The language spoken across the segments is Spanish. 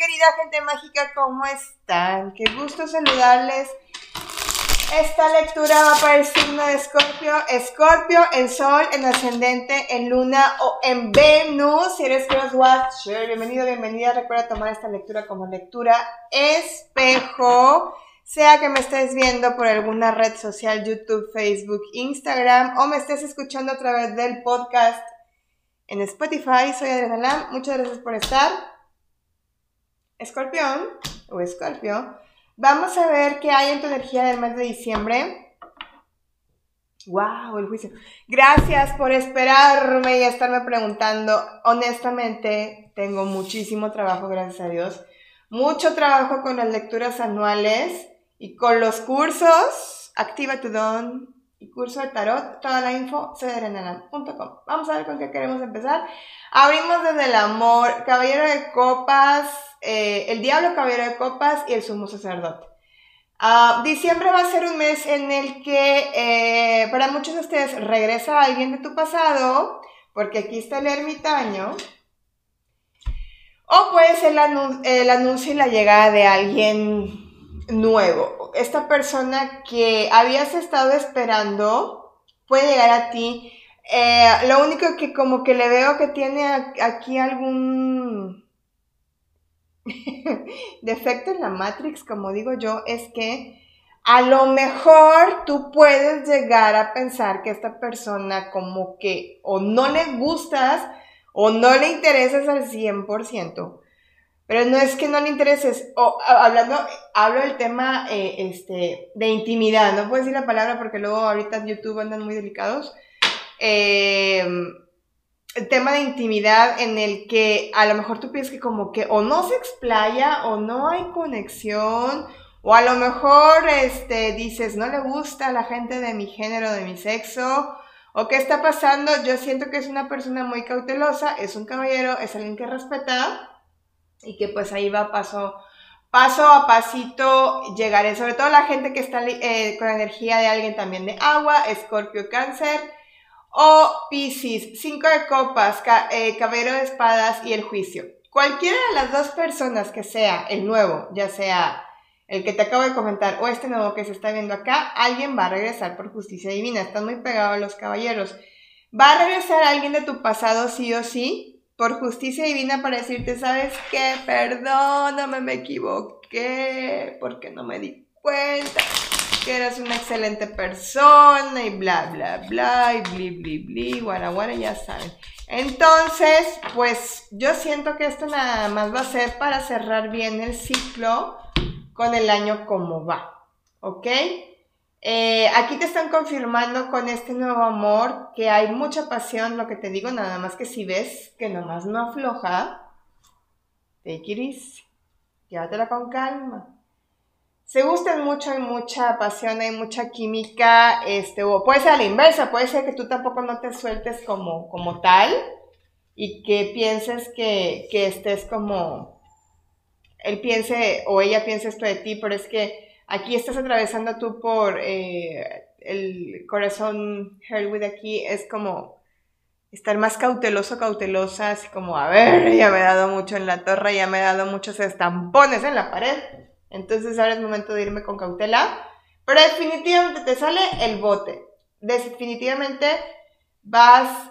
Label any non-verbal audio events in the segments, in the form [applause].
querida gente mágica, ¿cómo están? Qué gusto saludarles. Esta lectura va para el signo de Escorpio. Escorpio, en Sol, en Ascendente, en Luna o en Venus. Si eres Crosswatcher, bienvenido, bienvenida. Recuerda tomar esta lectura como lectura espejo. Sea que me estés viendo por alguna red social, YouTube, Facebook, Instagram, o me estés escuchando a través del podcast en Spotify. Soy Adriana Lam. Muchas gracias por estar. Escorpión o Escorpio, vamos a ver qué hay en tu energía del mes de diciembre. ¡Wow! El juicio. Gracias por esperarme y estarme preguntando. Honestamente, tengo muchísimo trabajo, gracias a Dios. Mucho trabajo con las lecturas anuales y con los cursos. Activa tu don y curso de tarot. Toda la info, cederenalan.com. Vamos a ver con qué queremos empezar. Abrimos desde el amor. Caballero de copas eh, el Diablo Caballero de Copas y el Sumo Sacerdote. Ah, diciembre va a ser un mes en el que eh, para muchos de ustedes regresa alguien de tu pasado, porque aquí está el ermitaño. O puede ser el, el anuncio y la llegada de alguien nuevo. Esta persona que habías estado esperando puede llegar a ti. Eh, lo único que como que le veo que tiene aquí algún [laughs] defecto en la Matrix, como digo yo, es que a lo mejor tú puedes llegar a pensar que esta persona como que o no le gustas o no le interesas al 100%. Pero no es que no le intereses, o hablando, hablo del tema eh, este, de intimidad, no puedo decir la palabra porque luego ahorita en YouTube andan muy delicados. Eh, el tema de intimidad en el que a lo mejor tú piensas que como que o no se explaya o no hay conexión o a lo mejor este dices no le gusta a la gente de mi género, de mi sexo o qué está pasando, yo siento que es una persona muy cautelosa, es un caballero, es alguien que respeta y que pues ahí va paso paso a pasito llegaré, sobre todo la gente que está eh, con energía de alguien también de agua, escorpio, cáncer, o Pisces, cinco de copas, eh, caballero de espadas y el juicio. Cualquiera de las dos personas que sea el nuevo, ya sea el que te acabo de comentar o este nuevo que se está viendo acá, alguien va a regresar por justicia divina. Están muy pegados los caballeros. Va a regresar alguien de tu pasado sí o sí por justicia divina para decirte, ¿sabes qué? Perdóname, me equivoqué porque no me di cuenta que eres una excelente persona y bla, bla, bla, y bli, bli, bli, guara, guara, ya saben. Entonces, pues yo siento que esto nada más va a ser para cerrar bien el ciclo con el año como va, ¿ok? Eh, aquí te están confirmando con este nuevo amor que hay mucha pasión, lo que te digo, nada más que si ves que nomás no afloja, take it llévatela con calma. Se gustan mucho, hay mucha pasión, hay mucha química, este, o puede ser a la inversa, puede ser que tú tampoco no te sueltes como, como tal y que pienses que, que estés como, él piense o ella piense esto de ti, pero es que aquí estás atravesando tú por eh, el corazón Herwood aquí, es como estar más cauteloso, cautelosa, así como, a ver, ya me he dado mucho en la torre, ya me he dado muchos estampones en la pared entonces ahora es momento de irme con cautela. Pero definitivamente te sale el bote. Definitivamente vas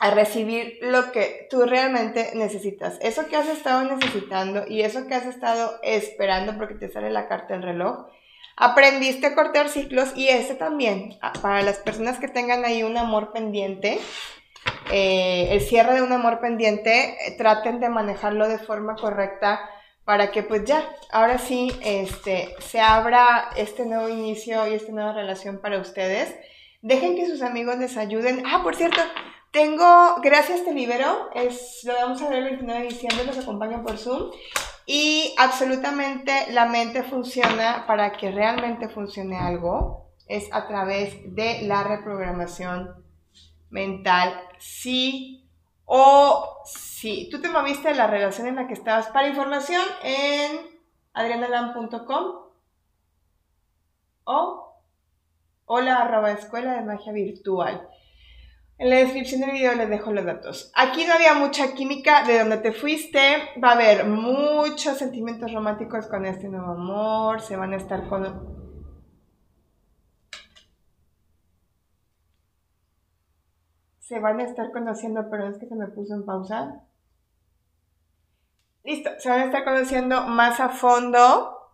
a recibir lo que tú realmente necesitas. Eso que has estado necesitando y eso que has estado esperando porque te sale la carta del reloj. Aprendiste a cortar ciclos y este también. Para las personas que tengan ahí un amor pendiente, eh, el cierre de un amor pendiente, eh, traten de manejarlo de forma correcta para que pues ya, ahora sí, este, se abra este nuevo inicio y esta nueva relación para ustedes. Dejen que sus amigos les ayuden. Ah, por cierto, tengo, gracias te libero, es, lo vamos a ver el 29 de diciembre, nos acompañan por Zoom. Y absolutamente la mente funciona para que realmente funcione algo, es a través de la reprogramación mental. Sí o si tú te moviste de la relación en la que estabas. Para información en adrianalam.com o hola arroba escuela de magia virtual. En la descripción del video les dejo los datos. Aquí no había mucha química de donde te fuiste. Va a haber muchos sentimientos románticos con este nuevo amor. Se van a estar con... Se van a estar conociendo, pero es que se me puso en pausa. Listo, se van a estar conociendo más a fondo.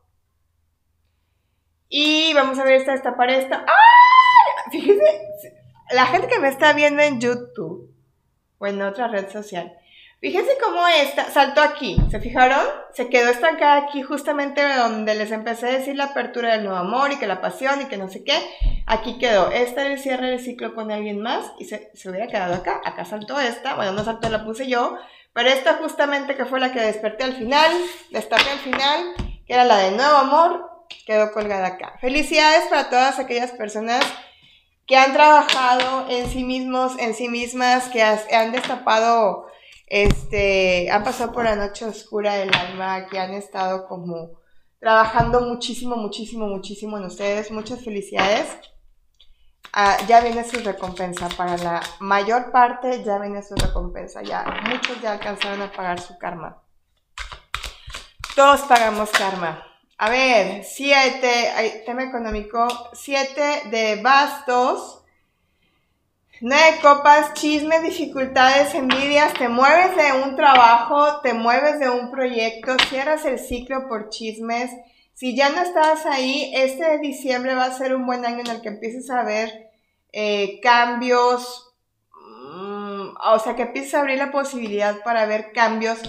Y vamos a ver esta destapar esta. ¡Ay! Fíjense, la gente que me está viendo en YouTube o en otra red social, fíjense cómo esta saltó aquí. ¿Se fijaron? Se quedó estancada aquí justamente donde les empecé a decir la apertura del nuevo amor y que la pasión y que no sé qué. Aquí quedó. Esta era el cierre del ciclo con alguien más y se, se hubiera quedado acá. Acá saltó esta. Bueno, no saltó, la puse yo. Pero esta justamente que fue la que desperté al final, destapé al final, que era la de nuevo amor, quedó colgada acá. Felicidades para todas aquellas personas que han trabajado en sí mismos, en sí mismas, que han destapado, este, han pasado por la noche oscura del alma, que han estado como trabajando muchísimo, muchísimo, muchísimo en ustedes. Muchas felicidades. Ah, ya viene su recompensa. Para la mayor parte ya viene su recompensa. Ya muchos ya alcanzaron a pagar su karma. Todos pagamos karma. A ver, siete, tema económico, siete de bastos, nueve copas, chismes, dificultades, envidias, te mueves de un trabajo, te mueves de un proyecto, cierras el ciclo por chismes. Si ya no estás ahí, este diciembre va a ser un buen año en el que empieces a ver eh, cambios, mm, o sea, que empieces a abrir la posibilidad para ver cambios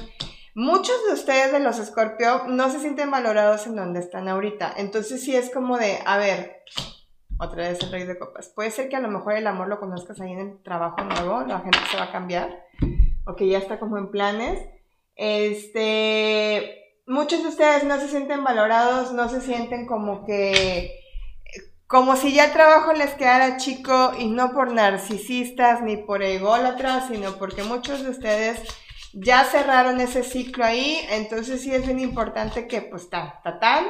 Muchos de ustedes de los Scorpio no se sienten valorados en donde están ahorita. Entonces sí es como de, a ver, otra vez el rey de copas. Puede ser que a lo mejor el amor lo conozcas ahí en el trabajo nuevo, la gente se va a cambiar, o que ya está como en planes. Este, muchos de ustedes no se sienten valorados, no se sienten como que, como si ya el trabajo les quedara chico y no por narcisistas ni por ególatras, sino porque muchos de ustedes ya cerraron ese ciclo ahí, entonces sí es bien importante que pues ta, ta, ta,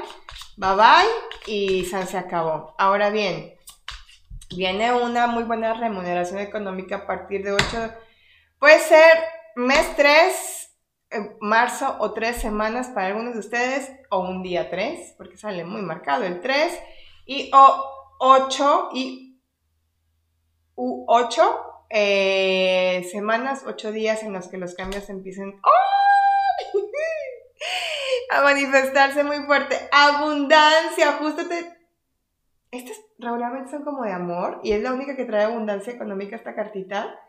bye bye y se acabó. Ahora bien, viene una muy buena remuneración económica a partir de 8, puede ser mes 3, eh, marzo o 3 semanas para algunos de ustedes, o un día 3, porque sale muy marcado el 3, y o 8 y u 8 eh, semanas, ocho días en los que los cambios empiecen [laughs] a manifestarse muy fuerte. Abundancia, ajustate. Estas regularmente son como de amor y es la única que trae abundancia económica esta cartita.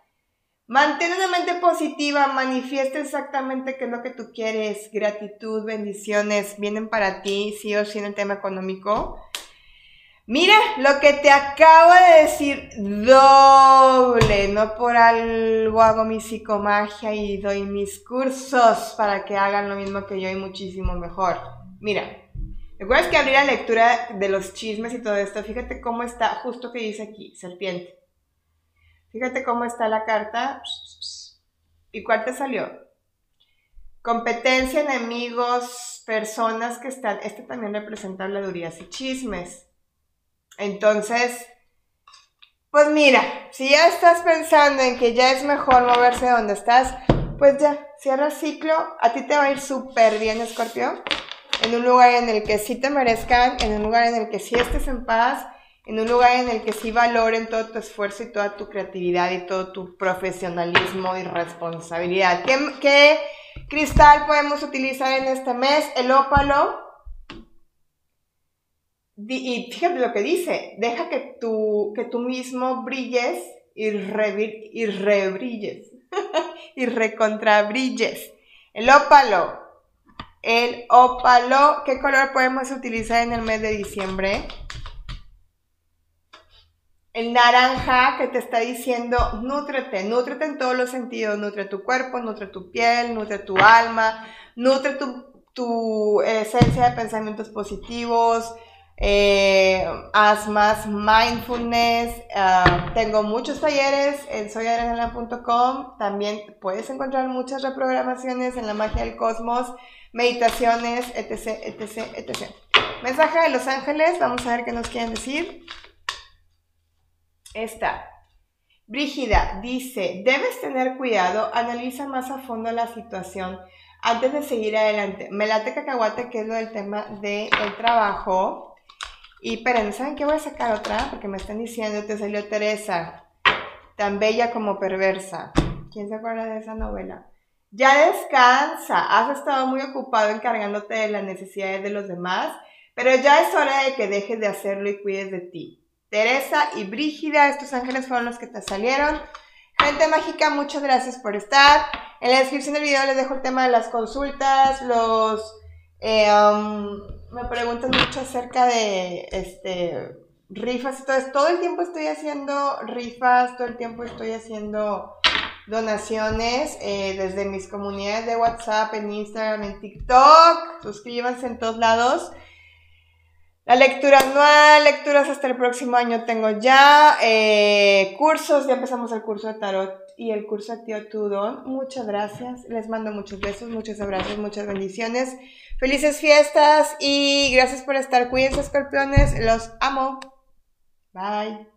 Mantén una mente positiva, manifiesta exactamente qué es lo que tú quieres, gratitud, bendiciones, vienen para ti, sí o sí en el tema económico. Mira, lo que te acabo de decir, doble, no por algo hago mi psicomagia y doy mis cursos para que hagan lo mismo que yo y muchísimo mejor. Mira, recuerdas que abrí la lectura de los chismes y todo esto, fíjate cómo está, justo que dice aquí, serpiente. Fíjate cómo está la carta. ¿Y cuál te salió? Competencia, enemigos, personas que están. Este también representa habladurías y chismes. Entonces, pues mira, si ya estás pensando en que ya es mejor moverse donde estás, pues ya, cierra ciclo, a ti te va a ir súper bien, Escorpio, en un lugar en el que sí te merezcan, en un lugar en el que sí estés en paz, en un lugar en el que sí valoren todo tu esfuerzo y toda tu creatividad y todo tu profesionalismo y responsabilidad. ¿Qué, qué cristal podemos utilizar en este mes? El ópalo y fíjate lo que dice, deja que tú, que tú mismo brilles y, y rebrilles, [laughs] y recontrabrilles. El ópalo, el ópalo, ¿qué color podemos utilizar en el mes de diciembre? El naranja que te está diciendo, nútrete, nútrete en todos los sentidos, nutre tu cuerpo, nutre tu piel, nutre tu alma, nutre tu, tu esencia de pensamientos positivos, eh, haz más mindfulness. Ah, tengo muchos talleres en soyadrenalina.com. También puedes encontrar muchas reprogramaciones en la magia del cosmos, meditaciones, etc, etc, etc. Mensaje de los ángeles. Vamos a ver qué nos quieren decir. Esta. Brígida dice, debes tener cuidado, analiza más a fondo la situación antes de seguir adelante. Me late cacahuate, que es lo del tema del trabajo. Y esperen, ¿saben qué voy a sacar otra? Porque me están diciendo, te salió Teresa, tan bella como perversa. ¿Quién se acuerda de esa novela? Ya descansa, has estado muy ocupado encargándote de las necesidades de los demás, pero ya es hora de que dejes de hacerlo y cuides de ti. Teresa y Brígida, estos ángeles fueron los que te salieron. Gente mágica, muchas gracias por estar. En la descripción del video les dejo el tema de las consultas, los... Eh, um, me preguntan mucho acerca de este, rifas y todo el tiempo estoy haciendo rifas, todo el tiempo estoy haciendo donaciones eh, desde mis comunidades de WhatsApp, en Instagram, en TikTok. Suscríbanse en todos lados. La lectura anual, lecturas hasta el próximo año tengo ya. Eh, cursos, ya empezamos el curso de tarot y el curso Activa tu Don. Muchas gracias. Les mando muchos besos, muchos abrazos, muchas bendiciones. Felices fiestas y gracias por estar. Cuídense, escorpiones. Los amo. Bye.